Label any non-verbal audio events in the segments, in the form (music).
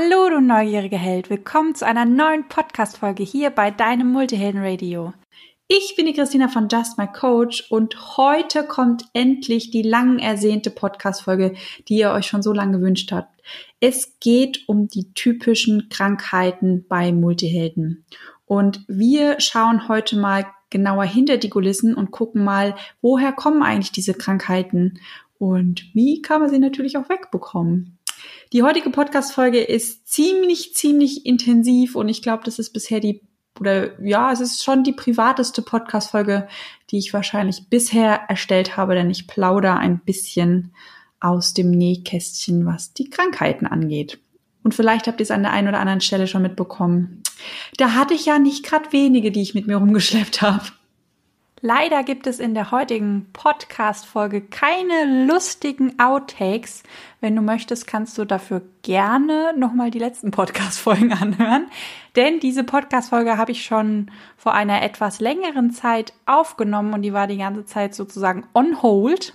Hallo, du neugierige Held. Willkommen zu einer neuen Podcast-Folge hier bei deinem Multihelden Radio. Ich bin die Christina von Just My Coach und heute kommt endlich die lang ersehnte Podcast-Folge, die ihr euch schon so lange gewünscht habt. Es geht um die typischen Krankheiten bei Multihelden. Und wir schauen heute mal genauer hinter die Kulissen und gucken mal, woher kommen eigentlich diese Krankheiten und wie kann man sie natürlich auch wegbekommen. Die heutige Podcast-Folge ist ziemlich, ziemlich intensiv und ich glaube, das ist bisher die, oder ja, es ist schon die privateste Podcast-Folge, die ich wahrscheinlich bisher erstellt habe, denn ich plaudere ein bisschen aus dem Nähkästchen, was die Krankheiten angeht. Und vielleicht habt ihr es an der einen oder anderen Stelle schon mitbekommen. Da hatte ich ja nicht gerade wenige, die ich mit mir rumgeschleppt (laughs) habe. Leider gibt es in der heutigen Podcast-Folge keine lustigen Outtakes. Wenn du möchtest, kannst du dafür gerne nochmal die letzten Podcast-Folgen (laughs) anhören. Denn diese Podcast-Folge habe ich schon vor einer etwas längeren Zeit aufgenommen und die war die ganze Zeit sozusagen on hold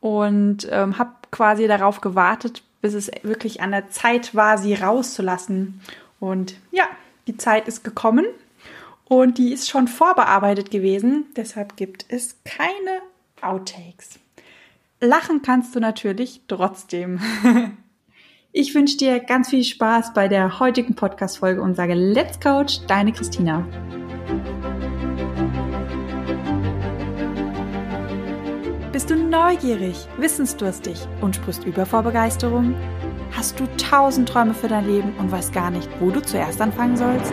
und ähm, habe quasi darauf gewartet, bis es wirklich an der Zeit war, sie rauszulassen. Und ja, die Zeit ist gekommen und die ist schon vorbearbeitet gewesen. Deshalb gibt es keine Outtakes. Lachen kannst du natürlich trotzdem. (laughs) Ich wünsche dir ganz viel Spaß bei der heutigen Podcast-Folge und sage Let's Coach, deine Christina. Bist du neugierig, wissensdurstig und sprichst über vor Begeisterung? Hast du tausend Träume für dein Leben und weißt gar nicht, wo du zuerst anfangen sollst?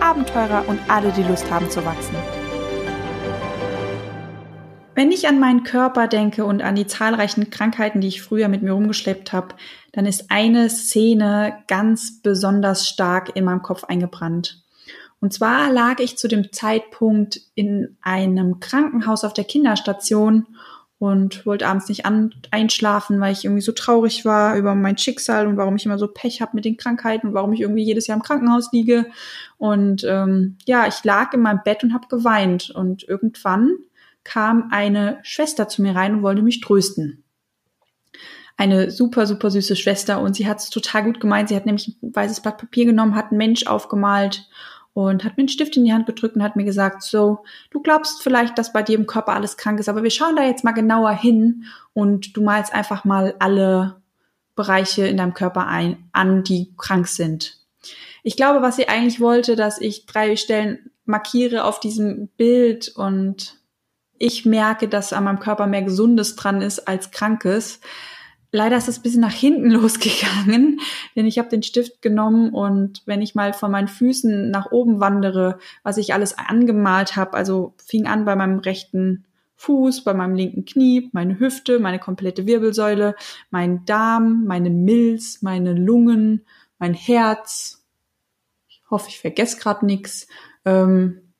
Abenteurer und alle, die Lust haben zu wachsen. Wenn ich an meinen Körper denke und an die zahlreichen Krankheiten, die ich früher mit mir rumgeschleppt habe, dann ist eine Szene ganz besonders stark in meinem Kopf eingebrannt. Und zwar lag ich zu dem Zeitpunkt in einem Krankenhaus auf der Kinderstation und wollte abends nicht an, einschlafen, weil ich irgendwie so traurig war über mein Schicksal und warum ich immer so Pech habe mit den Krankheiten und warum ich irgendwie jedes Jahr im Krankenhaus liege. Und ähm, ja, ich lag in meinem Bett und habe geweint. Und irgendwann kam eine Schwester zu mir rein und wollte mich trösten. Eine super, super süße Schwester und sie hat es total gut gemeint. Sie hat nämlich ein weißes Blatt Papier genommen, hat einen Mensch aufgemalt und hat mir einen Stift in die Hand gedrückt und hat mir gesagt, so, du glaubst vielleicht, dass bei dir im Körper alles krank ist, aber wir schauen da jetzt mal genauer hin und du malst einfach mal alle Bereiche in deinem Körper ein, an, die krank sind. Ich glaube, was sie eigentlich wollte, dass ich drei Stellen markiere auf diesem Bild und ich merke, dass an meinem Körper mehr Gesundes dran ist als Krankes. Leider ist es ein bisschen nach hinten (laughs) losgegangen, denn ich habe den Stift genommen und wenn ich mal von meinen Füßen nach oben wandere, was ich alles angemalt habe, also fing an bei meinem rechten Fuß, bei meinem linken Knie, meine Hüfte, meine komplette Wirbelsäule, mein Darm, meine Milz, meine Lungen, mein Herz. Ich hoffe, ich vergesse gerade nichts. Ähm,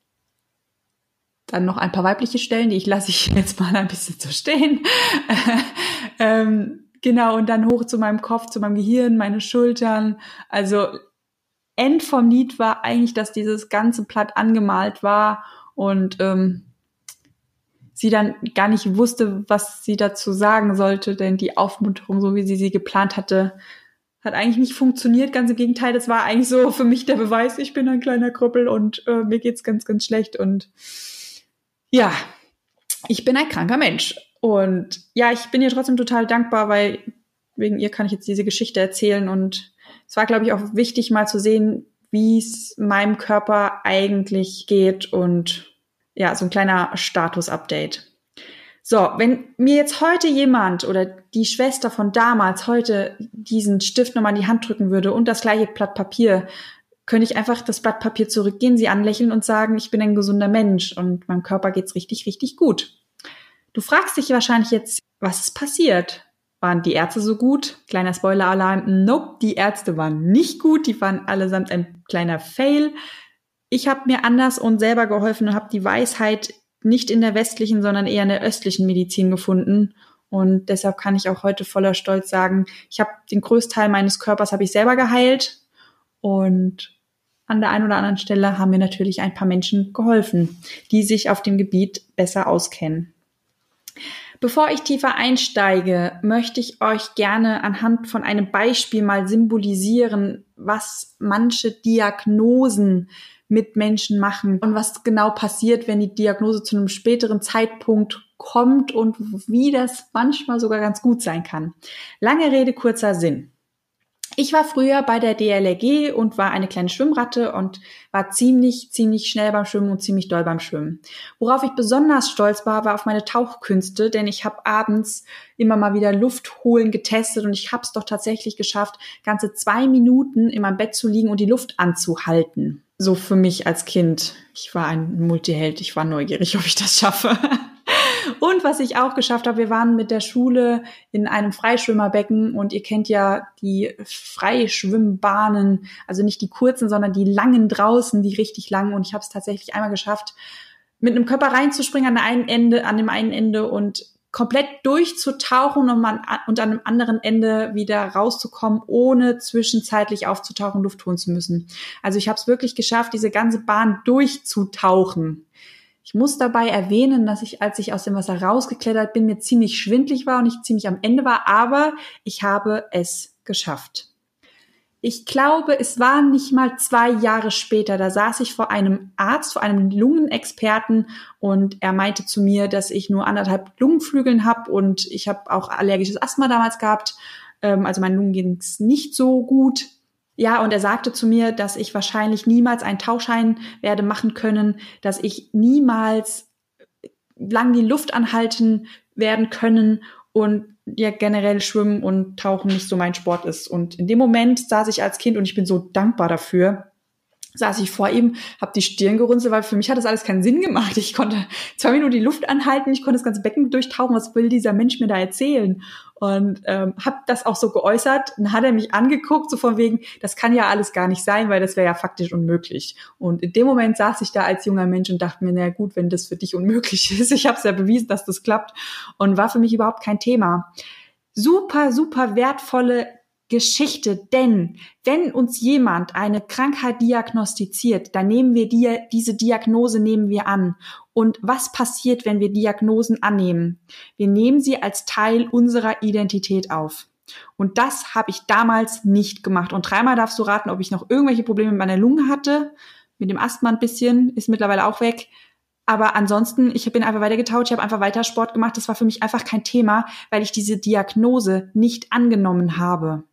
dann noch ein paar weibliche Stellen, die ich lasse ich (laughs) jetzt mal ein bisschen so stehen. (laughs) ähm, Genau, und dann hoch zu meinem Kopf, zu meinem Gehirn, meine Schultern. Also End vom Lied war eigentlich, dass dieses ganze Blatt angemalt war und ähm, sie dann gar nicht wusste, was sie dazu sagen sollte, denn die Aufmunterung, so wie sie sie geplant hatte, hat eigentlich nicht funktioniert. Ganz im Gegenteil, das war eigentlich so für mich der Beweis, ich bin ein kleiner Krüppel und äh, mir geht's ganz, ganz schlecht und ja, ich bin ein kranker Mensch. Und ja, ich bin ihr trotzdem total dankbar, weil wegen ihr kann ich jetzt diese Geschichte erzählen. Und es war, glaube ich, auch wichtig, mal zu sehen, wie es meinem Körper eigentlich geht und ja, so ein kleiner Status-Update. So, wenn mir jetzt heute jemand oder die Schwester von damals heute diesen Stift nochmal in die Hand drücken würde und das gleiche Blatt Papier, könnte ich einfach das Blatt Papier zurückgehen, sie anlächeln und sagen, ich bin ein gesunder Mensch und meinem Körper geht's richtig, richtig gut. Du fragst dich wahrscheinlich jetzt, was ist passiert? Waren die Ärzte so gut? Kleiner Spoiler-Alarm. Nope, die Ärzte waren nicht gut. Die waren allesamt ein kleiner Fail. Ich habe mir anders und selber geholfen und habe die Weisheit nicht in der westlichen, sondern eher in der östlichen Medizin gefunden. Und deshalb kann ich auch heute voller Stolz sagen, ich habe den größten Teil meines Körpers habe ich selber geheilt. Und an der einen oder anderen Stelle haben mir natürlich ein paar Menschen geholfen, die sich auf dem Gebiet besser auskennen. Bevor ich tiefer einsteige, möchte ich euch gerne anhand von einem Beispiel mal symbolisieren, was manche Diagnosen mit Menschen machen und was genau passiert, wenn die Diagnose zu einem späteren Zeitpunkt kommt und wie das manchmal sogar ganz gut sein kann. Lange Rede, kurzer Sinn. Ich war früher bei der DLRG und war eine kleine Schwimmratte und war ziemlich, ziemlich schnell beim Schwimmen und ziemlich doll beim Schwimmen. Worauf ich besonders stolz war, war auf meine Tauchkünste, denn ich habe abends immer mal wieder Luft holen getestet und ich habe es doch tatsächlich geschafft, ganze zwei Minuten in meinem Bett zu liegen und die Luft anzuhalten. So für mich als Kind. Ich war ein Multiheld, ich war neugierig, (laughs) ob ich das schaffe. Und was ich auch geschafft habe, wir waren mit der Schule in einem Freischwimmerbecken und ihr kennt ja die Freischwimmbahnen, also nicht die kurzen, sondern die langen draußen, die richtig langen. Und ich habe es tatsächlich einmal geschafft, mit einem Körper reinzuspringen an, der einen Ende, an dem einen Ende und komplett durchzutauchen und, man, und an einem anderen Ende wieder rauszukommen, ohne zwischenzeitlich aufzutauchen, Luft holen zu müssen. Also ich habe es wirklich geschafft, diese ganze Bahn durchzutauchen. Ich muss dabei erwähnen, dass ich, als ich aus dem Wasser rausgeklettert bin, mir ziemlich schwindlig war und ich ziemlich am Ende war, aber ich habe es geschafft. Ich glaube, es waren nicht mal zwei Jahre später, da saß ich vor einem Arzt, vor einem Lungenexperten und er meinte zu mir, dass ich nur anderthalb Lungenflügeln habe und ich habe auch allergisches Asthma damals gehabt. Ähm, also meinen Lungen ging es nicht so gut. Ja, und er sagte zu mir, dass ich wahrscheinlich niemals einen Tauschschein werde machen können, dass ich niemals lang die Luft anhalten werden können und ja generell Schwimmen und Tauchen nicht so mein Sport ist. Und in dem Moment saß ich als Kind und ich bin so dankbar dafür, saß ich vor ihm, habe die Stirn gerunzelt, weil für mich hat das alles keinen Sinn gemacht. Ich konnte zwei Minuten die Luft anhalten, ich konnte das ganze Becken durchtauchen. Was will dieser Mensch mir da erzählen? Und ähm, habe das auch so geäußert. Dann hat er mich angeguckt, so von wegen, das kann ja alles gar nicht sein, weil das wäre ja faktisch unmöglich. Und in dem Moment saß ich da als junger Mensch und dachte mir, na gut, wenn das für dich unmöglich (laughs) ist, ich habe es ja bewiesen, dass das klappt und war für mich überhaupt kein Thema. Super, super wertvolle Geschichte, denn wenn uns jemand eine Krankheit diagnostiziert, dann nehmen wir die, diese Diagnose nehmen wir an. Und was passiert, wenn wir Diagnosen annehmen? Wir nehmen sie als Teil unserer Identität auf. Und das habe ich damals nicht gemacht. Und dreimal darfst du raten, ob ich noch irgendwelche Probleme mit meiner Lunge hatte. Mit dem Asthma ein bisschen, ist mittlerweile auch weg. Aber ansonsten, ich bin einfach weitergetaut, ich habe einfach weiter Sport gemacht. Das war für mich einfach kein Thema, weil ich diese Diagnose nicht angenommen habe.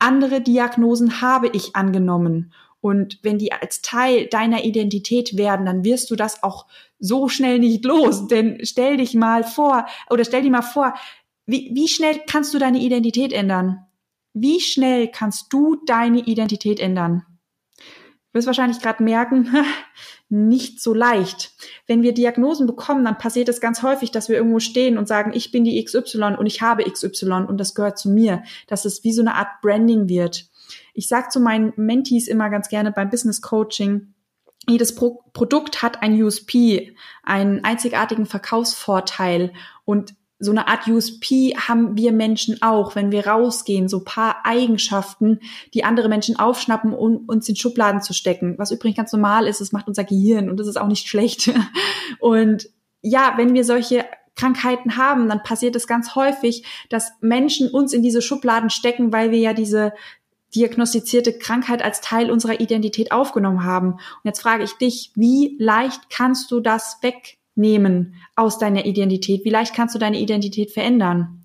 Andere Diagnosen habe ich angenommen. Und wenn die als Teil deiner Identität werden, dann wirst du das auch so schnell nicht los. (laughs) Denn stell dich mal vor, oder stell dir mal vor, wie, wie schnell kannst du deine Identität ändern? Wie schnell kannst du deine Identität ändern? Du wirst wahrscheinlich gerade merken, (laughs) nicht so leicht. Wenn wir Diagnosen bekommen, dann passiert es ganz häufig, dass wir irgendwo stehen und sagen, ich bin die XY und ich habe XY und das gehört zu mir, dass es wie so eine Art Branding wird. Ich sage zu meinen Mentees immer ganz gerne beim Business Coaching, jedes Pro Produkt hat ein USP, einen einzigartigen Verkaufsvorteil und so eine Art USP haben wir Menschen auch, wenn wir rausgehen, so paar Eigenschaften, die andere Menschen aufschnappen, um uns in Schubladen zu stecken. Was übrigens ganz normal ist, das macht unser Gehirn und das ist auch nicht schlecht. (laughs) Und ja, wenn wir solche Krankheiten haben, dann passiert es ganz häufig, dass Menschen uns in diese Schubladen stecken, weil wir ja diese diagnostizierte Krankheit als Teil unserer Identität aufgenommen haben. Und jetzt frage ich dich, wie leicht kannst du das weg nehmen aus deiner Identität? Wie leicht kannst du deine Identität verändern?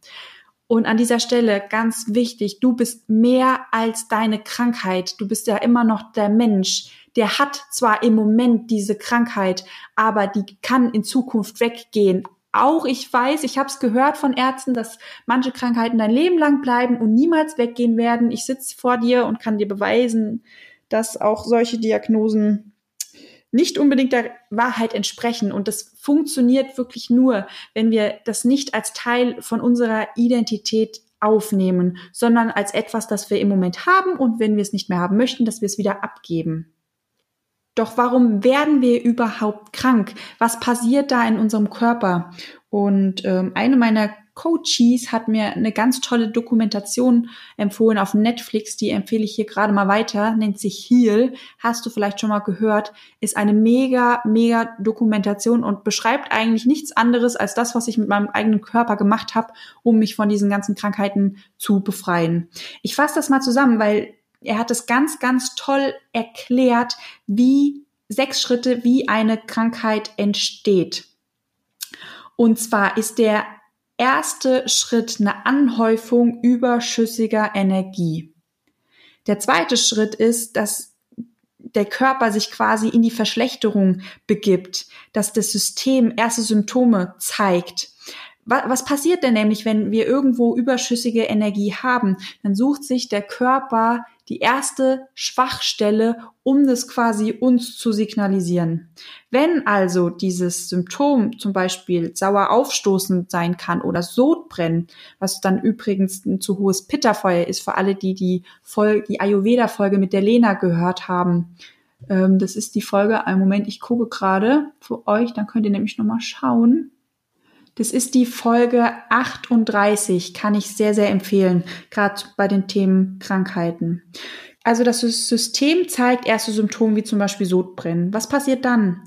Und an dieser Stelle ganz wichtig, du bist mehr als deine Krankheit. Du bist ja immer noch der Mensch. Der hat zwar im Moment diese Krankheit, aber die kann in Zukunft weggehen. Auch ich weiß, ich habe es gehört von Ärzten, dass manche Krankheiten dein Leben lang bleiben und niemals weggehen werden. Ich sitze vor dir und kann dir beweisen, dass auch solche Diagnosen nicht unbedingt der Wahrheit entsprechen. Und das funktioniert wirklich nur, wenn wir das nicht als Teil von unserer Identität aufnehmen, sondern als etwas, das wir im Moment haben und wenn wir es nicht mehr haben möchten, dass wir es wieder abgeben. Doch warum werden wir überhaupt krank? Was passiert da in unserem Körper? Und ähm, eine meiner Coaches hat mir eine ganz tolle Dokumentation empfohlen auf Netflix, die empfehle ich hier gerade mal weiter, nennt sich Heal, hast du vielleicht schon mal gehört, ist eine mega, mega Dokumentation und beschreibt eigentlich nichts anderes als das, was ich mit meinem eigenen Körper gemacht habe, um mich von diesen ganzen Krankheiten zu befreien. Ich fasse das mal zusammen, weil er hat es ganz, ganz toll erklärt, wie sechs Schritte, wie eine Krankheit entsteht. Und zwar ist der erste Schritt eine Anhäufung überschüssiger Energie. Der zweite Schritt ist, dass der Körper sich quasi in die Verschlechterung begibt, dass das System erste Symptome zeigt. Was passiert denn nämlich, wenn wir irgendwo überschüssige Energie haben? Dann sucht sich der Körper die erste Schwachstelle, um das quasi uns zu signalisieren. Wenn also dieses Symptom zum Beispiel sauer aufstoßend sein kann oder Sodbrennen, was dann übrigens ein zu hohes Pitterfeuer ist für alle, die die, Folge, die Ayurveda-Folge mit der Lena gehört haben. Ähm, das ist die Folge, einen Moment, ich gucke gerade für euch, dann könnt ihr nämlich nochmal schauen. Das ist die Folge 38, kann ich sehr, sehr empfehlen, gerade bei den Themen Krankheiten. Also das System zeigt erste Symptome wie zum Beispiel Sodbrennen. Was passiert dann?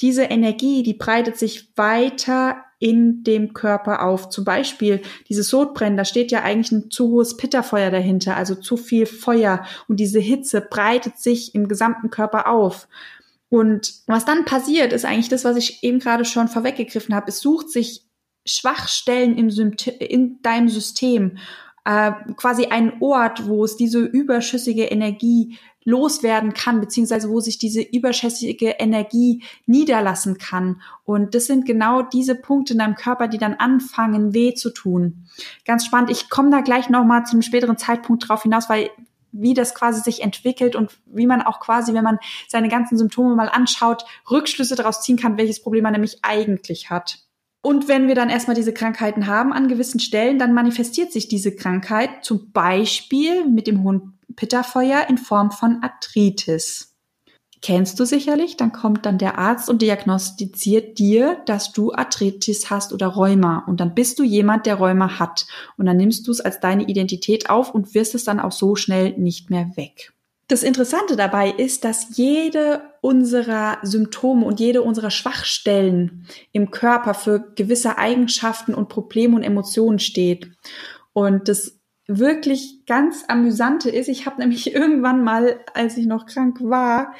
Diese Energie, die breitet sich weiter in dem Körper auf. Zum Beispiel dieses Sodbrennen, da steht ja eigentlich ein zu hohes Pitterfeuer dahinter, also zu viel Feuer und diese Hitze breitet sich im gesamten Körper auf. Und was dann passiert, ist eigentlich das, was ich eben gerade schon vorweggegriffen habe. Es sucht sich Schwachstellen im in deinem System, äh, quasi ein Ort, wo es diese überschüssige Energie loswerden kann, beziehungsweise wo sich diese überschüssige Energie niederlassen kann. Und das sind genau diese Punkte in deinem Körper, die dann anfangen, weh zu tun. Ganz spannend. Ich komme da gleich nochmal zum späteren Zeitpunkt drauf hinaus, weil wie das quasi sich entwickelt und wie man auch quasi, wenn man seine ganzen Symptome mal anschaut, Rückschlüsse daraus ziehen kann, welches Problem man nämlich eigentlich hat. Und wenn wir dann erstmal diese Krankheiten haben an gewissen Stellen, dann manifestiert sich diese Krankheit zum Beispiel mit dem hohen Pitterfeuer in Form von Arthritis. Kennst du sicherlich, dann kommt dann der Arzt und diagnostiziert dir, dass du Arthritis hast oder Rheuma. Und dann bist du jemand, der Rheuma hat. Und dann nimmst du es als deine Identität auf und wirst es dann auch so schnell nicht mehr weg. Das Interessante dabei ist, dass jede unserer Symptome und jede unserer Schwachstellen im Körper für gewisse Eigenschaften und Probleme und Emotionen steht. Und das wirklich ganz amüsante ist, ich habe nämlich (laughs) irgendwann mal, als ich noch krank war,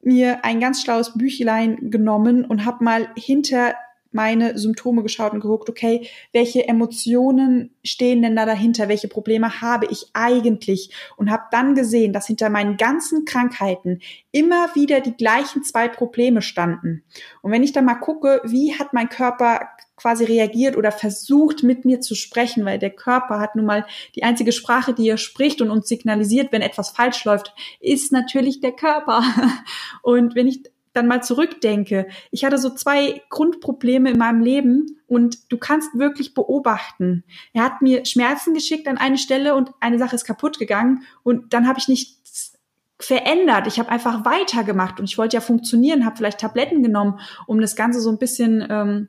mir ein ganz schlaues Büchlein genommen und habe mal hinter meine Symptome geschaut und geguckt, okay, welche Emotionen stehen denn da dahinter, welche Probleme habe ich eigentlich und habe dann gesehen, dass hinter meinen ganzen Krankheiten immer wieder die gleichen zwei Probleme standen. Und wenn ich dann mal gucke, wie hat mein Körper quasi reagiert oder versucht mit mir zu sprechen, weil der Körper hat nun mal die einzige Sprache, die er spricht und uns signalisiert, wenn etwas falsch läuft, ist natürlich der Körper. (laughs) Und wenn ich dann mal zurückdenke, ich hatte so zwei Grundprobleme in meinem Leben und du kannst wirklich beobachten. Er hat mir Schmerzen geschickt an eine Stelle und eine Sache ist kaputt gegangen und dann habe ich nichts verändert. Ich habe einfach weitergemacht und ich wollte ja funktionieren, habe vielleicht Tabletten genommen, um das Ganze so ein bisschen ähm,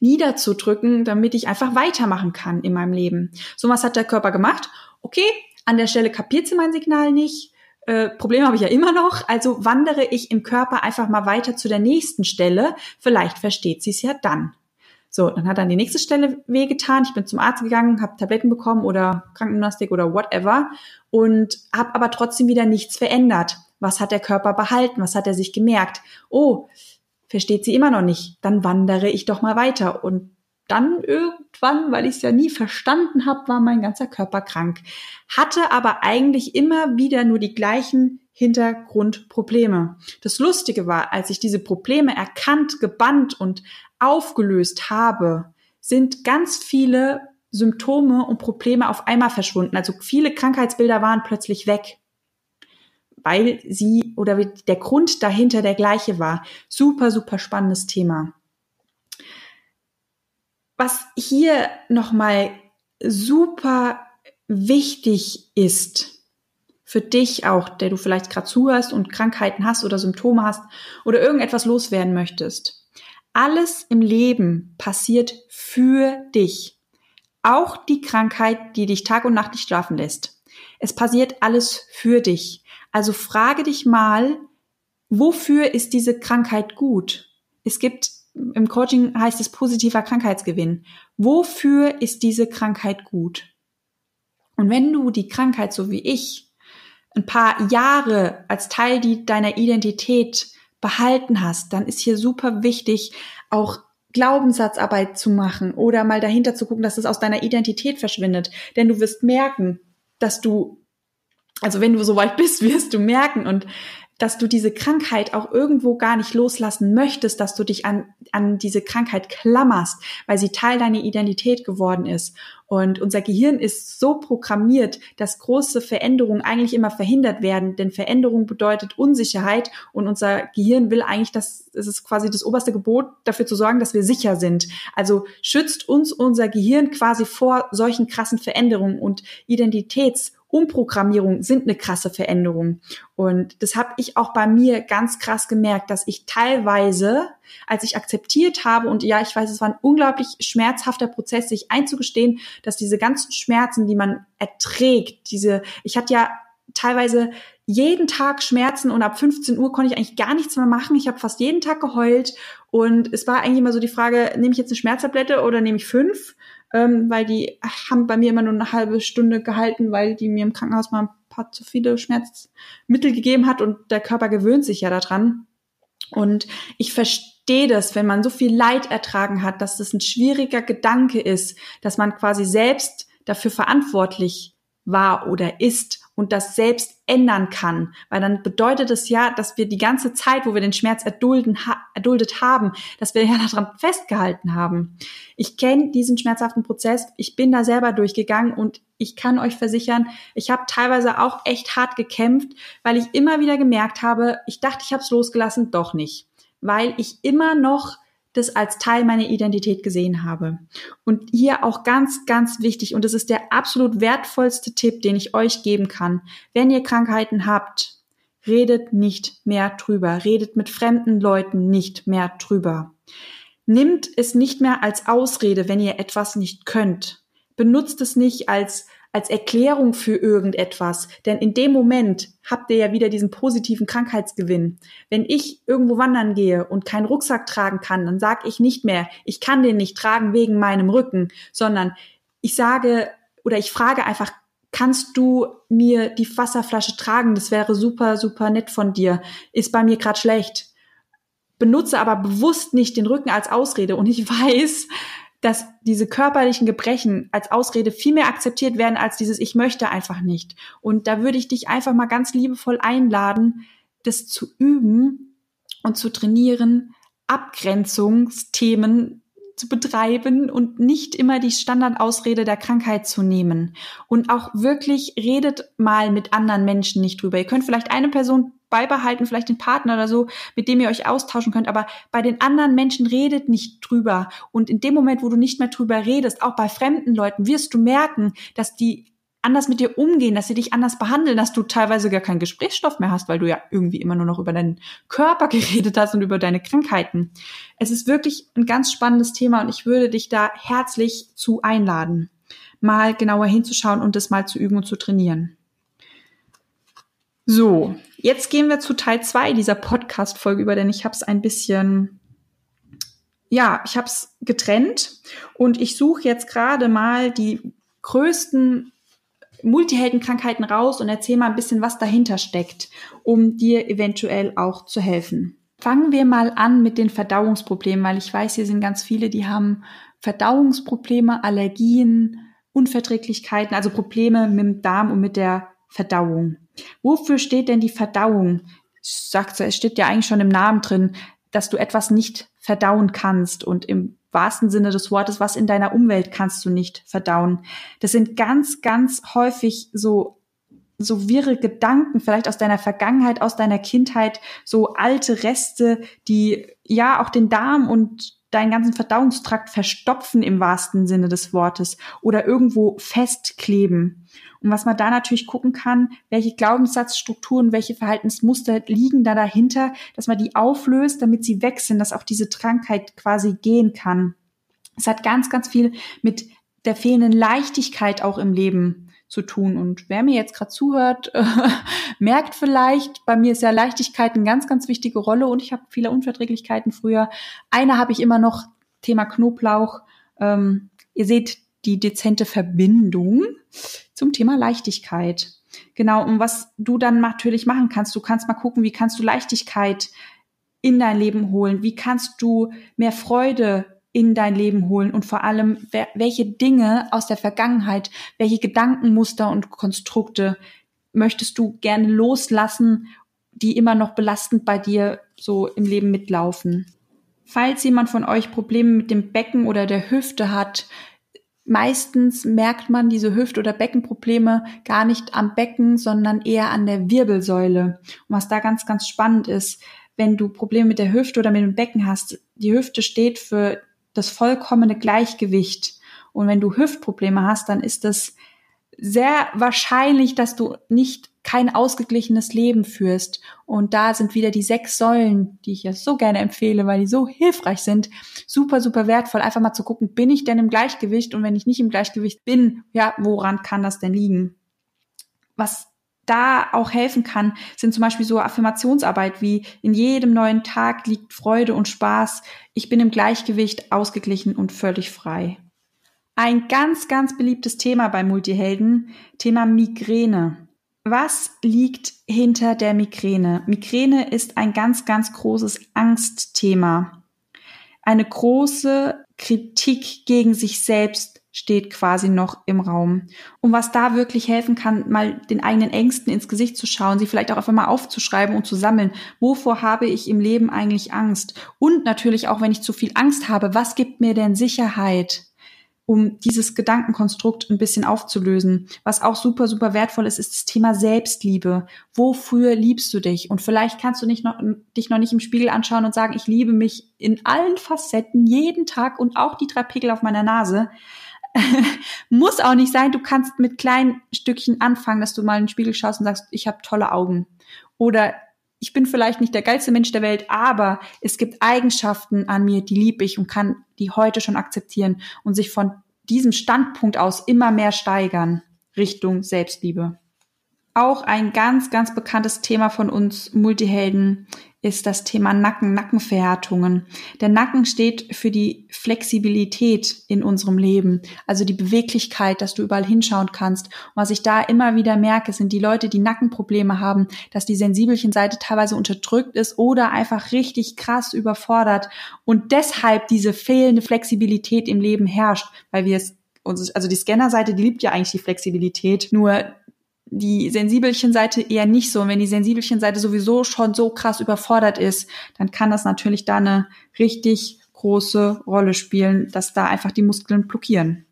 niederzudrücken, damit ich einfach weitermachen kann in meinem Leben. So was hat der Körper gemacht. Okay, an der Stelle kapiert sie mein Signal nicht äh, Problem habe ich ja immer noch, also wandere ich im Körper einfach mal weiter zu der nächsten Stelle. Vielleicht versteht sie es ja dann. So, dann hat dann die nächste Stelle wehgetan. Ich bin zum Arzt gegangen, habe Tabletten bekommen oder Krankengymnastik oder whatever und habe aber trotzdem wieder nichts verändert. Was hat der Körper behalten? Was hat er sich gemerkt? Oh, versteht sie immer noch nicht. Dann wandere ich doch mal weiter und dann irgendwann, weil ich es ja nie verstanden habe, war mein ganzer Körper krank. Hatte aber eigentlich immer wieder nur die gleichen Hintergrundprobleme. Das Lustige war, als ich diese Probleme erkannt, gebannt und aufgelöst habe, sind ganz viele Symptome und Probleme auf einmal verschwunden. Also viele Krankheitsbilder waren plötzlich weg, weil sie oder der Grund dahinter der gleiche war. Super, super spannendes Thema. Was hier nochmal super wichtig ist für dich auch, der du vielleicht gerade zuhörst und Krankheiten hast oder Symptome hast oder irgendetwas loswerden möchtest. Alles im Leben passiert für dich. Auch die Krankheit, die dich Tag und Nacht nicht schlafen lässt. Es passiert alles für dich. Also frage dich mal, wofür ist diese Krankheit gut? Es gibt im Coaching heißt es positiver Krankheitsgewinn. Wofür ist diese Krankheit gut? Und wenn du die Krankheit so wie ich ein paar Jahre als Teil deiner Identität behalten hast, dann ist hier super wichtig, auch Glaubenssatzarbeit zu machen oder mal dahinter zu gucken, dass es aus deiner Identität verschwindet. Denn du wirst merken, dass du, also wenn du so weit (laughs) bist, wirst du merken und dass du diese Krankheit auch irgendwo gar nicht loslassen möchtest, dass du dich an, an diese Krankheit klammerst, weil sie Teil deiner Identität geworden ist. Und unser Gehirn ist so programmiert, dass große Veränderungen eigentlich immer verhindert werden, denn Veränderung bedeutet Unsicherheit und unser Gehirn will eigentlich, dass es ist quasi das oberste Gebot, dafür zu sorgen, dass wir sicher sind. Also schützt uns unser Gehirn quasi vor solchen krassen Veränderungen und Identitäts Umprogrammierung sind eine krasse Veränderung. Und das habe ich auch bei mir ganz krass gemerkt, dass ich teilweise, als ich akzeptiert habe, und ja, ich weiß, es war ein unglaublich schmerzhafter Prozess, sich einzugestehen, dass diese ganzen Schmerzen, die man erträgt, diese, ich hatte ja teilweise jeden Tag Schmerzen und ab 15 Uhr konnte ich eigentlich gar nichts mehr machen. Ich habe fast jeden Tag geheult und es war eigentlich immer so die Frage, nehme ich jetzt eine Schmerztablette oder nehme ich fünf? Ähm, weil die haben bei mir immer nur eine halbe Stunde gehalten, weil die mir im Krankenhaus mal ein paar zu viele Schmerzmittel gegeben hat und der Körper gewöhnt sich ja daran. Und ich verstehe das, wenn man so viel Leid ertragen hat, dass das ein schwieriger Gedanke ist, dass man quasi selbst dafür verantwortlich war oder ist und das selbst ändern kann. Weil dann bedeutet es ja, dass wir die ganze Zeit, wo wir den Schmerz erdulden, ha erduldet haben, dass wir ja daran festgehalten haben. Ich kenne diesen schmerzhaften Prozess. Ich bin da selber durchgegangen und ich kann euch versichern, ich habe teilweise auch echt hart gekämpft, weil ich immer wieder gemerkt habe, ich dachte, ich habe es losgelassen, doch nicht. Weil ich immer noch das als Teil meiner Identität gesehen habe. Und hier auch ganz, ganz wichtig, und das ist der absolut wertvollste Tipp, den ich euch geben kann. Wenn ihr Krankheiten habt, redet nicht mehr drüber. Redet mit fremden Leuten nicht mehr drüber. Nimmt es nicht mehr als Ausrede, wenn ihr etwas nicht könnt. Benutzt es nicht als als Erklärung für irgendetwas. Denn in dem Moment habt ihr ja wieder diesen positiven Krankheitsgewinn. Wenn ich irgendwo wandern gehe und keinen Rucksack tragen kann, dann sage ich nicht mehr, ich kann den nicht tragen wegen meinem Rücken, sondern ich sage oder ich frage einfach, kannst du mir die Wasserflasche tragen? Das wäre super, super nett von dir. Ist bei mir gerade schlecht. Benutze aber bewusst nicht den Rücken als Ausrede. Und ich (laughs) weiß, dass diese körperlichen Gebrechen als Ausrede viel mehr akzeptiert werden als dieses Ich möchte einfach nicht. Und da würde ich dich einfach mal ganz liebevoll einladen, das zu üben und zu trainieren, Abgrenzungsthemen zu betreiben und nicht immer die Standardausrede der Krankheit zu nehmen. Und auch wirklich redet mal mit anderen Menschen nicht drüber. Ihr könnt vielleicht eine Person beibehalten, vielleicht den Partner oder so, mit dem ihr euch austauschen könnt, aber bei den anderen Menschen redet nicht drüber. Und in dem Moment, wo du nicht mehr drüber redest, auch bei fremden Leuten, wirst du merken, dass die anders mit dir umgehen, dass sie dich anders behandeln, dass du teilweise gar keinen Gesprächsstoff mehr hast, weil du ja irgendwie immer nur noch über deinen Körper (laughs) geredet hast und über deine Krankheiten. Es ist wirklich ein ganz spannendes Thema und ich würde dich da herzlich zu einladen, mal genauer hinzuschauen und das mal zu üben und zu trainieren. So, jetzt gehen wir zu Teil zwei dieser Podcast-Folge über, denn ich habe es ein bisschen, ja, ich habe es getrennt und ich suche jetzt gerade mal die größten Multiheldenkrankheiten raus und erzähle mal ein bisschen, was dahinter steckt, um dir eventuell auch zu helfen. Fangen wir mal an mit den Verdauungsproblemen, weil ich weiß, hier sind ganz viele, die haben Verdauungsprobleme, Allergien, Unverträglichkeiten, also Probleme mit dem Darm und mit der Verdauung. Wofür steht denn die Verdauung? Sagt, es steht ja eigentlich schon im Namen drin, dass du etwas nicht verdauen kannst und im wahrsten Sinne des Wortes, was in deiner Umwelt kannst du nicht verdauen. Das sind ganz, ganz häufig so so wirre Gedanken, vielleicht aus deiner Vergangenheit, aus deiner Kindheit, so alte Reste, die ja auch den Darm und deinen ganzen Verdauungstrakt verstopfen im wahrsten Sinne des Wortes oder irgendwo festkleben. Und was man da natürlich gucken kann, welche Glaubenssatzstrukturen, welche Verhaltensmuster liegen da dahinter, dass man die auflöst, damit sie weg sind, dass auch diese Krankheit quasi gehen kann. Es hat ganz, ganz viel mit der fehlenden Leichtigkeit auch im Leben zu tun. Und wer mir jetzt gerade zuhört, (laughs) merkt vielleicht, bei mir ist ja Leichtigkeit eine ganz, ganz wichtige Rolle und ich habe viele Unverträglichkeiten früher. Eine habe ich immer noch, Thema Knoblauch. Ähm, ihr seht die dezente Verbindung zum Thema Leichtigkeit. Genau, und was du dann natürlich machen kannst, du kannst mal gucken, wie kannst du Leichtigkeit in dein Leben holen? Wie kannst du mehr Freude in dein Leben holen und vor allem, welche Dinge aus der Vergangenheit, welche Gedankenmuster und Konstrukte möchtest du gerne loslassen, die immer noch belastend bei dir so im Leben mitlaufen. Falls jemand von euch Probleme mit dem Becken oder der Hüfte hat, meistens merkt man diese Hüft- oder Beckenprobleme gar nicht am Becken, sondern eher an der Wirbelsäule. Und was da ganz, ganz spannend ist, wenn du Probleme mit der Hüfte oder mit dem Becken hast, die Hüfte steht für das vollkommene Gleichgewicht. Und wenn du Hüftprobleme hast, dann ist es sehr wahrscheinlich, dass du nicht kein ausgeglichenes Leben führst. Und da sind wieder die sechs Säulen, die ich ja so gerne empfehle, weil die so hilfreich sind, super, super wertvoll. Einfach mal zu gucken, bin ich denn im Gleichgewicht? Und wenn ich nicht im Gleichgewicht bin, ja, woran kann das denn liegen? Was da auch helfen kann, sind zum Beispiel so Affirmationsarbeit wie in jedem neuen Tag liegt Freude und Spaß. Ich bin im Gleichgewicht, ausgeglichen und völlig frei. Ein ganz, ganz beliebtes Thema bei Multihelden, Thema Migräne. Was liegt hinter der Migräne? Migräne ist ein ganz, ganz großes Angstthema. Eine große Kritik gegen sich selbst steht quasi noch im Raum. Und was da wirklich helfen kann, mal den eigenen Ängsten ins Gesicht zu schauen, sie vielleicht auch einfach mal aufzuschreiben und zu sammeln. Wovor habe ich im Leben eigentlich Angst? Und natürlich auch, wenn ich zu viel Angst habe, was gibt mir denn Sicherheit? Um dieses Gedankenkonstrukt ein bisschen aufzulösen. Was auch super, super wertvoll ist, ist das Thema Selbstliebe. Wofür liebst du dich? Und vielleicht kannst du nicht noch, dich noch nicht im Spiegel anschauen und sagen, ich liebe mich in allen Facetten, jeden Tag und auch die drei Pickel auf meiner Nase. (laughs) Muss auch nicht sein. Du kannst mit kleinen Stückchen anfangen, dass du mal in den Spiegel schaust und sagst, ich habe tolle Augen. Oder ich bin vielleicht nicht der geilste Mensch der Welt, aber es gibt Eigenschaften an mir, die liebe ich und kann die heute schon akzeptieren und sich von diesem Standpunkt aus immer mehr steigern Richtung Selbstliebe. Auch ein ganz, ganz bekanntes Thema von uns Multihelden ist das Thema Nacken, Nackenverhärtungen. Der Nacken steht für die Flexibilität in unserem Leben, also die Beweglichkeit, dass du überall hinschauen kannst. Und was ich da immer wieder merke, sind die Leute, die Nackenprobleme haben, dass die sensibelchen Seite teilweise unterdrückt ist oder einfach richtig krass überfordert und deshalb diese fehlende Flexibilität im Leben herrscht, weil wir es also die Scannerseite, die liebt ja eigentlich die Flexibilität, nur die sensibelchen Seite eher nicht so. Und wenn die sensibelchen Seite sowieso schon so krass überfordert ist, dann kann das natürlich da eine richtig große Rolle spielen, dass da einfach die Muskeln blockieren.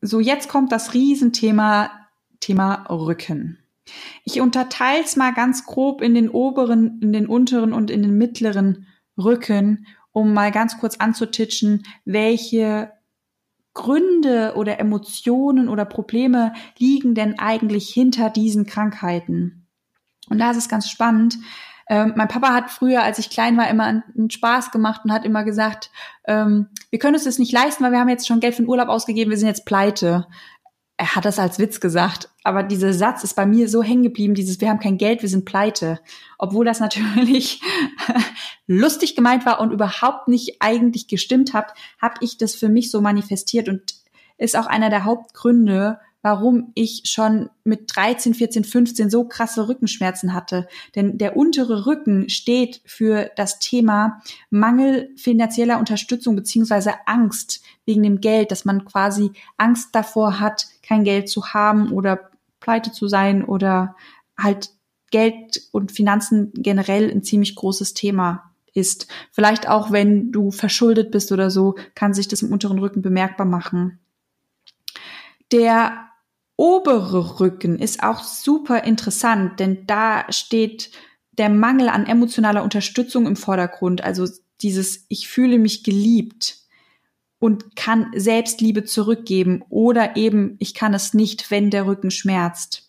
So, jetzt kommt das Riesenthema, Thema Rücken. Ich unterteile es mal ganz grob in den oberen, in den unteren und in den mittleren Rücken, um mal ganz kurz anzutitschen, welche Gründe oder Emotionen oder Probleme liegen denn eigentlich hinter diesen Krankheiten? Und da ist es ganz spannend. Ähm, mein Papa hat früher, als ich klein war, immer einen Spaß gemacht und hat immer gesagt, ähm, wir können uns das nicht leisten, weil wir haben jetzt schon Geld für den Urlaub ausgegeben, wir sind jetzt pleite er hat das als Witz gesagt, aber dieser Satz ist bei mir so hängen geblieben, dieses wir haben kein Geld, wir sind pleite. Obwohl das natürlich (laughs) lustig gemeint war und überhaupt nicht eigentlich gestimmt hat, habe ich das für mich so manifestiert und ist auch einer der Hauptgründe, warum ich schon mit 13, 14, 15 so krasse Rückenschmerzen hatte. Denn der untere Rücken steht für das Thema Mangel finanzieller Unterstützung beziehungsweise Angst wegen dem Geld, dass man quasi Angst davor hat, kein Geld zu haben oder pleite zu sein oder halt Geld und Finanzen generell ein ziemlich großes Thema ist. Vielleicht auch, wenn du verschuldet bist oder so, kann sich das im unteren Rücken bemerkbar machen. Der obere Rücken ist auch super interessant, denn da steht der Mangel an emotionaler Unterstützung im Vordergrund, also dieses Ich fühle mich geliebt. Und kann Selbstliebe zurückgeben oder eben ich kann es nicht, wenn der Rücken schmerzt.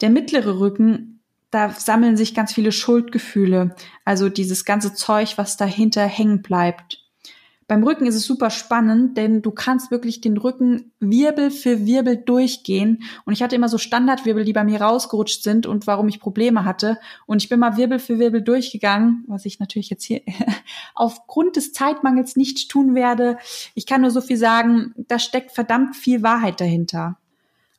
Der mittlere Rücken, da sammeln sich ganz viele Schuldgefühle, also dieses ganze Zeug, was dahinter hängen bleibt. Beim Rücken ist es super spannend, denn du kannst wirklich den Rücken Wirbel für Wirbel durchgehen. Und ich hatte immer so Standardwirbel, die bei mir rausgerutscht sind und warum ich Probleme hatte. Und ich bin mal Wirbel für Wirbel durchgegangen, was ich natürlich jetzt hier (laughs) aufgrund des Zeitmangels nicht tun werde. Ich kann nur so viel sagen, da steckt verdammt viel Wahrheit dahinter.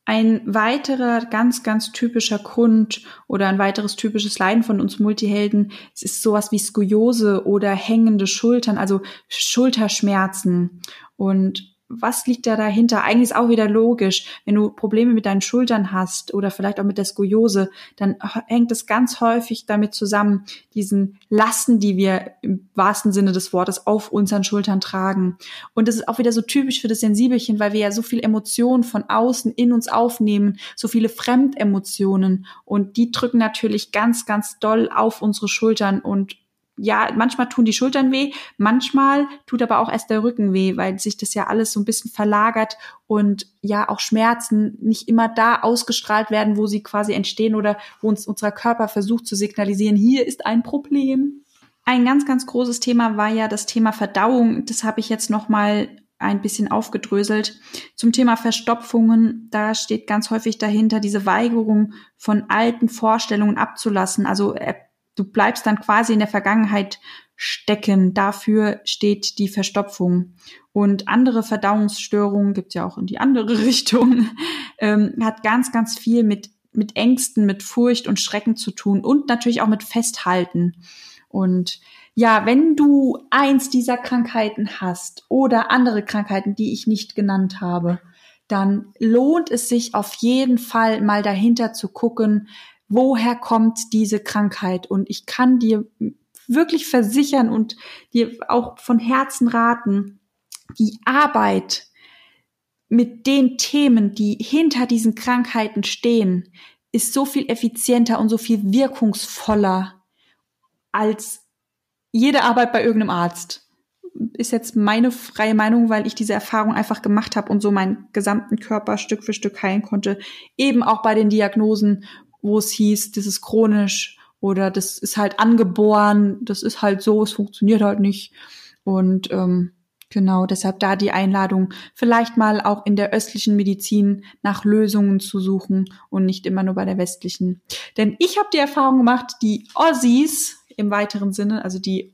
Ein weiterer ganz, ganz typischer Grund oder ein weiteres typisches Leiden von uns Multihelden ist sowas wie Skoliose oder hängende Schultern, also Schulterschmerzen. Und was liegt da dahinter? Eigentlich ist auch wieder logisch. Wenn du Probleme mit deinen Schultern hast oder vielleicht auch mit der Skoliose, dann hängt es ganz häufig damit zusammen, diesen Lasten, die wir im wahrsten Sinne des Wortes auf unseren Schultern tragen. Und das ist auch wieder so typisch für das Sensibelchen, weil wir ja so viel Emotionen von außen in uns aufnehmen, so viele Fremdemotionen. Und die drücken natürlich ganz, ganz doll auf unsere Schultern und ja, manchmal tun die Schultern weh, manchmal tut aber auch erst der Rücken weh, weil sich das ja alles so ein bisschen verlagert und ja auch Schmerzen nicht immer da ausgestrahlt werden, wo sie quasi entstehen oder wo uns unser Körper versucht zu signalisieren, hier ist ein Problem. Ein ganz, ganz großes Thema war ja das Thema Verdauung. Das habe ich jetzt noch mal ein bisschen aufgedröselt. Zum Thema Verstopfungen, da steht ganz häufig dahinter diese Weigerung von alten Vorstellungen abzulassen. Also äh, du bleibst dann quasi in der Vergangenheit stecken. Dafür steht die Verstopfung. Und andere Verdauungsstörungen gibt ja auch in die andere (laughs) Richtung. Ähm, hat ganz, ganz viel mit, mit Ängsten, mit Furcht und Schrecken zu tun und natürlich auch mit Festhalten. Und ja, wenn du eins dieser Krankheiten hast oder andere Krankheiten, die ich nicht genannt habe, dann lohnt es sich auf jeden Fall mal dahinter zu gucken, woher kommt diese Krankheit? Und ich kann dir wirklich versichern und dir auch von Herzen raten, die Arbeit mit den Themen, die hinter diesen Krankheiten stehen, ist so viel effizienter und so viel wirkungsvoller als jede Arbeit bei irgendeinem Arzt. Ist jetzt meine freie Meinung, weil ich diese Erfahrung einfach gemacht habe und so meinen gesamten Körper Stück für Stück heilen konnte. Eben auch bei den Diagnosen wo es hieß, das ist chronisch oder das ist halt angeboren, das ist halt so, es funktioniert halt nicht. Und ähm, genau, deshalb da die Einladung, vielleicht mal auch in der östlichen Medizin nach Lösungen zu suchen und nicht immer nur bei der westlichen. Denn ich habe die Erfahrung gemacht, die Ossis im weiteren Sinne, also die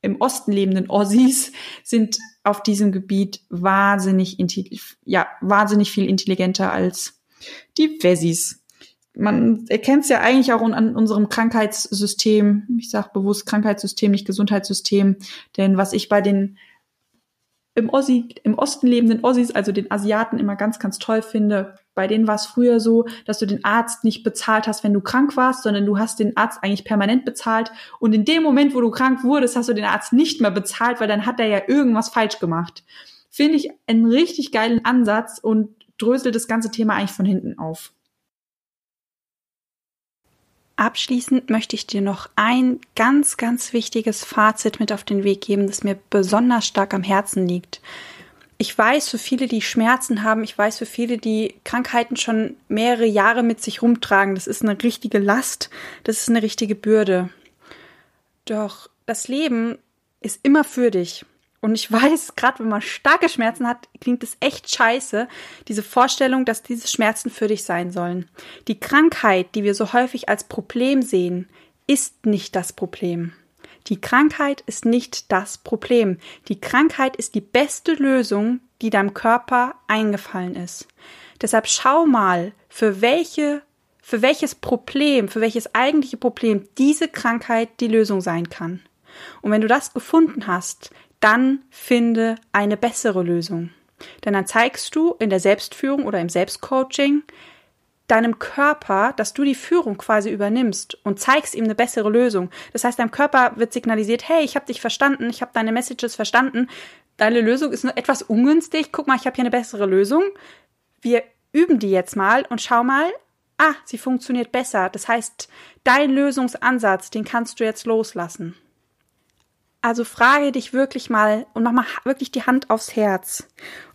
im Osten lebenden Ossis, sind auf diesem Gebiet wahnsinnig, ja, wahnsinnig viel intelligenter als die Wessis man erkennt es ja eigentlich auch an unserem Krankheitssystem. Ich sage bewusst Krankheitssystem, nicht Gesundheitssystem. Denn was ich bei den im, Ossi, im Osten lebenden Ossis, also den Asiaten, immer ganz, ganz toll finde, bei denen war es früher so, dass du den Arzt nicht bezahlt hast, wenn du krank warst, sondern du hast den Arzt eigentlich permanent bezahlt. Und in dem Moment, wo du krank wurdest, hast du den Arzt nicht mehr bezahlt, weil dann hat er ja irgendwas falsch gemacht. Finde ich einen richtig geilen Ansatz und dröselt das ganze Thema eigentlich von hinten auf. Abschließend möchte ich dir noch ein ganz, ganz wichtiges Fazit mit auf den Weg geben, das mir besonders stark am Herzen liegt. Ich weiß, für viele, die Schmerzen haben, ich weiß, für viele, die Krankheiten schon mehrere Jahre mit sich rumtragen, das ist eine richtige Last, das ist eine richtige Bürde. Doch das Leben ist immer für dich. Und ich weiß, gerade wenn man starke Schmerzen hat, klingt es echt scheiße, diese Vorstellung, dass diese Schmerzen für dich sein sollen. Die Krankheit, die wir so häufig als Problem sehen, ist nicht das Problem. Die Krankheit ist nicht das Problem. Die Krankheit ist die beste Lösung, die deinem Körper eingefallen ist. Deshalb schau mal, für welche für welches Problem, für welches eigentliche Problem diese Krankheit die Lösung sein kann. Und wenn du das gefunden hast, dann finde eine bessere Lösung. Denn dann zeigst du in der Selbstführung oder im Selbstcoaching deinem Körper, dass du die Führung quasi übernimmst und zeigst ihm eine bessere Lösung. Das heißt, deinem Körper wird signalisiert, hey, ich habe dich verstanden, ich habe deine Messages verstanden, deine Lösung ist nur etwas ungünstig, guck mal, ich habe hier eine bessere Lösung. Wir üben die jetzt mal und schau mal, ah, sie funktioniert besser. Das heißt, dein Lösungsansatz, den kannst du jetzt loslassen. Also frage dich wirklich mal und mach mal wirklich die Hand aufs Herz.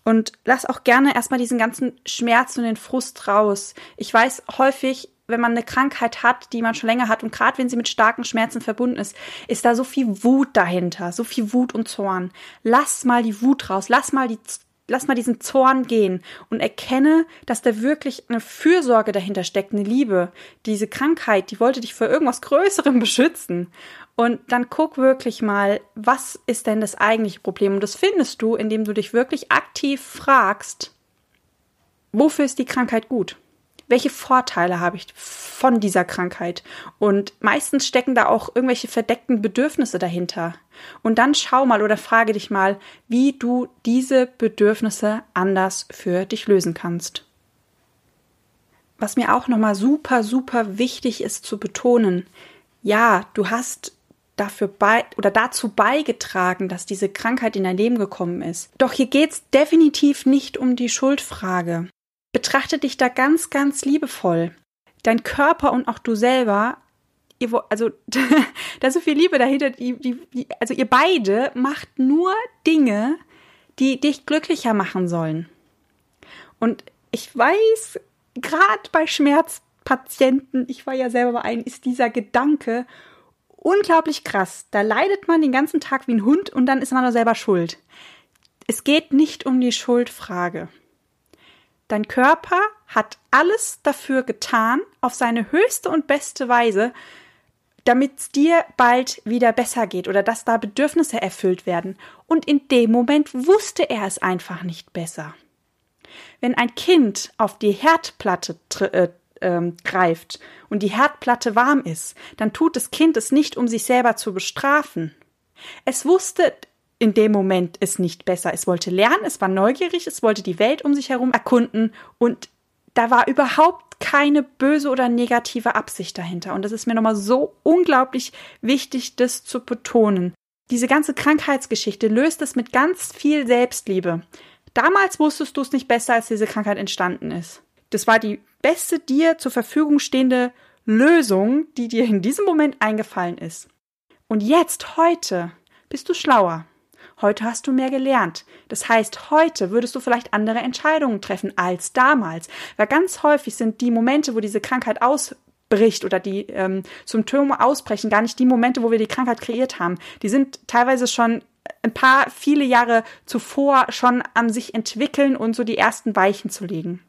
Und lass auch gerne erstmal diesen ganzen Schmerz und den Frust raus. Ich weiß häufig, wenn man eine Krankheit hat, die man schon länger hat und gerade wenn sie mit starken Schmerzen verbunden ist, ist da so viel Wut dahinter, so viel Wut und Zorn. Lass mal die Wut raus, lass mal die lass mal diesen Zorn gehen und erkenne, dass da wirklich eine Fürsorge dahinter steckt, eine Liebe. Diese Krankheit, die wollte dich vor irgendwas Größerem beschützen. Und dann guck wirklich mal, was ist denn das eigentliche Problem? Und das findest du, indem du dich wirklich aktiv fragst, wofür ist die Krankheit gut? welche Vorteile habe ich von dieser Krankheit? Und meistens stecken da auch irgendwelche verdeckten Bedürfnisse dahinter. Und dann schau mal oder frage dich mal, wie du diese Bedürfnisse anders für dich lösen kannst. Was mir auch nochmal super, super wichtig ist zu betonen, ja, du hast dafür bei oder dazu beigetragen, dass diese Krankheit in dein Leben gekommen ist. Doch hier geht's definitiv nicht um die Schuldfrage. Betrachte dich da ganz, ganz liebevoll. Dein Körper und auch du selber, ihr, also (laughs) da ist so viel Liebe dahinter, die, die, also ihr beide macht nur Dinge, die dich glücklicher machen sollen. Und ich weiß, gerade bei Schmerzpatienten, ich war ja selber bei einem, ist dieser Gedanke unglaublich krass. Da leidet man den ganzen Tag wie ein Hund und dann ist man nur selber schuld. Es geht nicht um die Schuldfrage. Dein Körper hat alles dafür getan, auf seine höchste und beste Weise, damit es dir bald wieder besser geht oder dass da Bedürfnisse erfüllt werden. Und in dem Moment wusste er es einfach nicht besser. Wenn ein Kind auf die Herdplatte äh, äh, greift und die Herdplatte warm ist, dann tut das Kind es nicht, um sich selber zu bestrafen. Es wusste in dem Moment es nicht besser. Es wollte lernen, es war neugierig, es wollte die Welt um sich herum erkunden und da war überhaupt keine böse oder negative Absicht dahinter. Und das ist mir nochmal so unglaublich wichtig, das zu betonen. Diese ganze Krankheitsgeschichte löst es mit ganz viel Selbstliebe. Damals wusstest du es nicht besser, als diese Krankheit entstanden ist. Das war die beste dir zur Verfügung stehende Lösung, die dir in diesem Moment eingefallen ist. Und jetzt, heute, bist du schlauer. Heute hast du mehr gelernt. Das heißt, heute würdest du vielleicht andere Entscheidungen treffen als damals. Weil ganz häufig sind die Momente, wo diese Krankheit ausbricht oder die ähm, Symptome ausbrechen, gar nicht die Momente, wo wir die Krankheit kreiert haben. Die sind teilweise schon ein paar viele Jahre zuvor schon an sich entwickeln und so die ersten Weichen zu legen.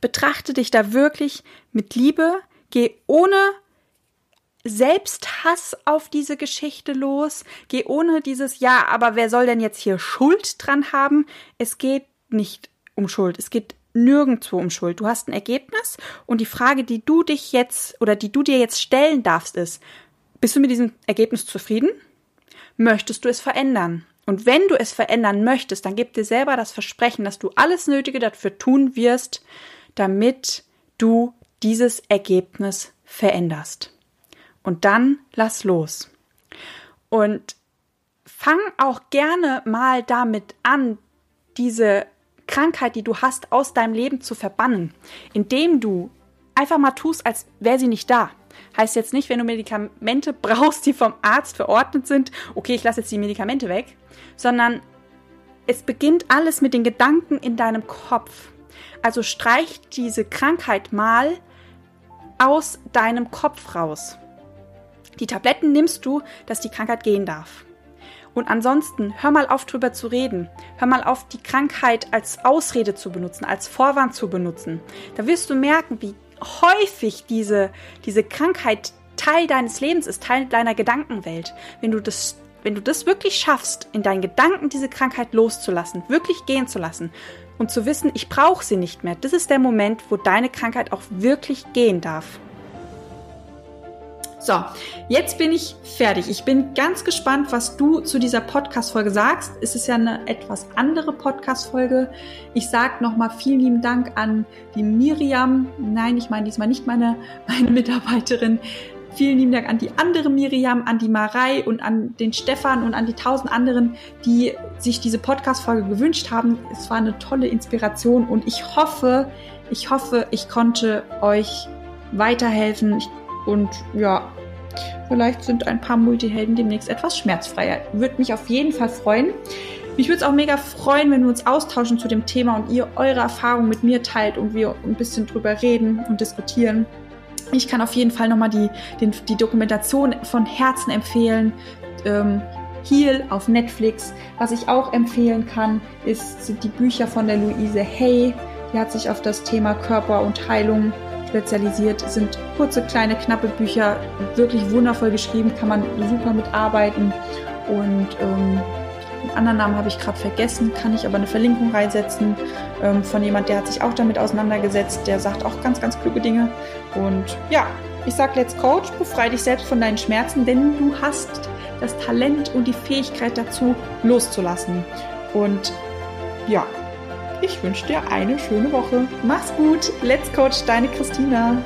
Betrachte dich da wirklich mit Liebe, geh ohne Selbsthass auf diese Geschichte los. Geh ohne dieses Ja, aber wer soll denn jetzt hier Schuld dran haben? Es geht nicht um Schuld. Es geht nirgendwo um Schuld. Du hast ein Ergebnis und die Frage, die du dich jetzt oder die du dir jetzt stellen darfst, ist, bist du mit diesem Ergebnis zufrieden? Möchtest du es verändern? Und wenn du es verändern möchtest, dann gib dir selber das Versprechen, dass du alles Nötige dafür tun wirst, damit du dieses Ergebnis veränderst und dann lass los. Und fang auch gerne mal damit an, diese Krankheit, die du hast, aus deinem Leben zu verbannen, indem du einfach mal tust, als wäre sie nicht da. Heißt jetzt nicht, wenn du Medikamente (laughs) brauchst, die vom Arzt verordnet sind, okay, ich lasse jetzt die Medikamente weg, sondern es beginnt alles mit den Gedanken in deinem Kopf. Also streich diese Krankheit mal aus deinem Kopf raus. Die Tabletten nimmst du, dass die Krankheit gehen darf. Und ansonsten hör mal auf drüber zu reden. Hör mal auf, die Krankheit als Ausrede zu benutzen, als Vorwand zu benutzen. Da wirst du merken, wie häufig diese, diese Krankheit Teil deines Lebens ist, Teil deiner Gedankenwelt. Wenn du das, wenn du das wirklich schaffst, in deinen Gedanken diese Krankheit loszulassen, wirklich gehen zu lassen und zu wissen, ich brauche sie nicht mehr, das ist der Moment, wo deine Krankheit auch wirklich gehen darf. So, jetzt bin ich fertig. Ich bin ganz gespannt, was du zu dieser Podcast-Folge sagst. Es ist ja eine etwas andere Podcast-Folge. Ich sage nochmal vielen lieben Dank an die Miriam. Nein, ich meine diesmal nicht meine, (laughs) meine Mitarbeiterin. Vielen lieben Dank an die andere Miriam, an die Marei und an den Stefan und an die tausend anderen, die sich diese Podcast-Folge gewünscht haben. Es war eine tolle Inspiration und ich hoffe, ich hoffe, ich konnte euch weiterhelfen. Ich und ja, Vielleicht sind ein paar Multihelden demnächst etwas schmerzfreier. Würde mich auf jeden Fall freuen. Mich würde es auch mega freuen, wenn wir uns austauschen zu dem Thema und ihr eure Erfahrungen mit mir teilt und wir ein bisschen drüber reden und diskutieren. Ich kann auf jeden Fall nochmal die, die Dokumentation von Herzen empfehlen. Ähm, Heal auf Netflix. Was ich auch empfehlen kann, ist, sind die Bücher von der Luise Hay. Die hat sich auf das Thema Körper und Heilung spezialisiert. Sind kurze, kleine, knappe Bücher, wirklich wundervoll geschrieben, kann man super mitarbeiten. Und ähm, einen anderen Namen habe ich gerade vergessen, kann ich aber eine Verlinkung reinsetzen ähm, von jemand, der hat sich auch damit auseinandergesetzt, der sagt auch ganz, ganz kluge Dinge. Und ja, ich sage Let's Coach, befreie dich selbst von deinen Schmerzen, denn du hast das Talent und die Fähigkeit dazu, loszulassen. Und ja, ich wünsche dir eine schöne Woche. Mach's gut. Let's Coach, deine Christina.